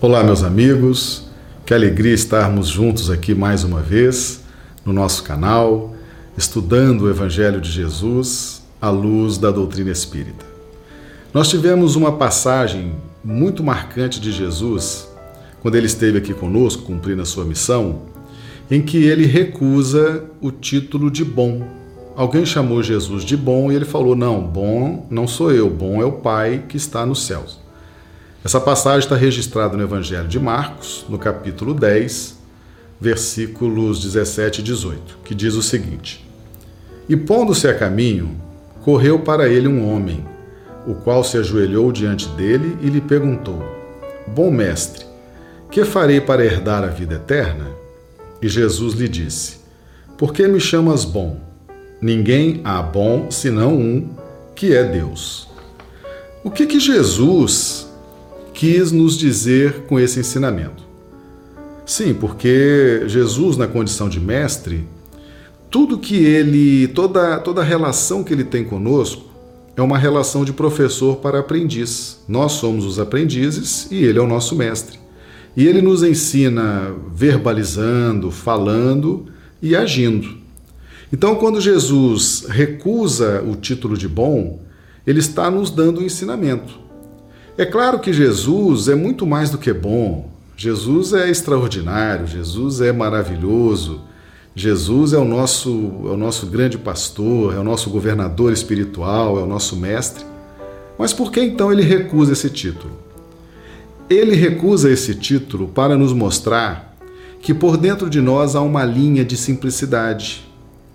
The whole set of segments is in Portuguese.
Olá, meus amigos. Que alegria estarmos juntos aqui mais uma vez no nosso canal, estudando o Evangelho de Jesus à luz da doutrina espírita. Nós tivemos uma passagem muito marcante de Jesus quando ele esteve aqui conosco, cumprindo a sua missão, em que ele recusa o título de bom. Alguém chamou Jesus de bom e ele falou: Não, bom não sou eu, bom é o Pai que está nos céus. Essa passagem está registrada no Evangelho de Marcos, no capítulo 10, versículos 17 e 18, que diz o seguinte: E pondo-se a caminho, correu para ele um homem, o qual se ajoelhou diante dele e lhe perguntou: Bom mestre, que farei para herdar a vida eterna? E Jesus lhe disse: Por que me chamas bom? Ninguém há bom senão um, que é Deus. O que que Jesus quis nos dizer com esse ensinamento? Sim, porque Jesus, na condição de mestre, tudo que ele, toda, toda a relação que ele tem conosco é uma relação de professor para aprendiz. Nós somos os aprendizes e ele é o nosso mestre. E ele nos ensina verbalizando, falando e agindo. Então, quando Jesus recusa o título de bom, ele está nos dando um ensinamento. É claro que Jesus é muito mais do que bom. Jesus é extraordinário, Jesus é maravilhoso. Jesus é o nosso, é o nosso grande pastor, é o nosso governador espiritual, é o nosso mestre. Mas por que então ele recusa esse título? Ele recusa esse título para nos mostrar que por dentro de nós há uma linha de simplicidade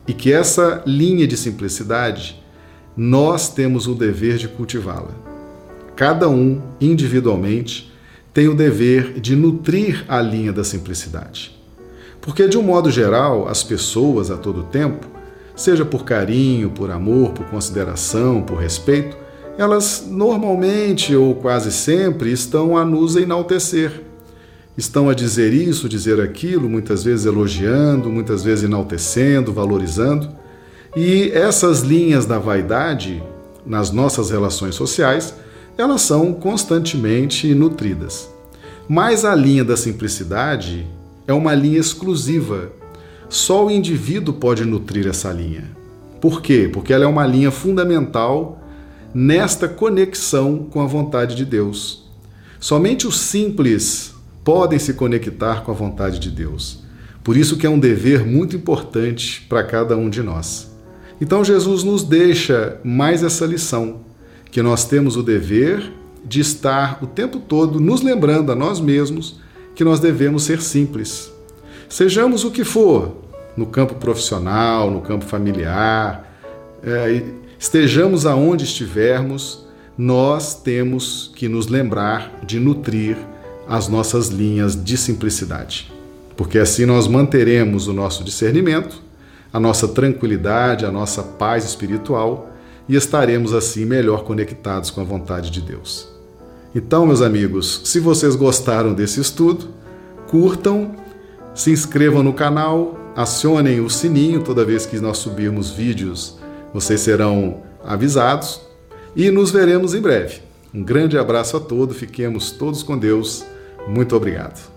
e que essa linha de simplicidade nós temos o dever de cultivá-la. Cada um, individualmente, tem o dever de nutrir a linha da simplicidade. Porque, de um modo geral, as pessoas a todo tempo, seja por carinho, por amor, por consideração, por respeito, elas normalmente ou quase sempre estão a nos enaltecer. Estão a dizer isso, dizer aquilo, muitas vezes elogiando, muitas vezes enaltecendo, valorizando. E essas linhas da vaidade nas nossas relações sociais elas são constantemente nutridas. Mas a linha da simplicidade é uma linha exclusiva. Só o indivíduo pode nutrir essa linha. Por quê? Porque ela é uma linha fundamental nesta conexão com a vontade de Deus. Somente os simples podem se conectar com a vontade de Deus. Por isso que é um dever muito importante para cada um de nós. Então Jesus nos deixa mais essa lição que nós temos o dever de estar o tempo todo nos lembrando a nós mesmos que nós devemos ser simples. Sejamos o que for, no campo profissional, no campo familiar, é, estejamos aonde estivermos, nós temos que nos lembrar de nutrir as nossas linhas de simplicidade. Porque assim nós manteremos o nosso discernimento, a nossa tranquilidade, a nossa paz espiritual e estaremos assim melhor conectados com a vontade de Deus. Então, meus amigos, se vocês gostaram desse estudo, curtam, se inscrevam no canal, acionem o sininho toda vez que nós subirmos vídeos, vocês serão avisados e nos veremos em breve. Um grande abraço a todos, fiquemos todos com Deus. Muito obrigado.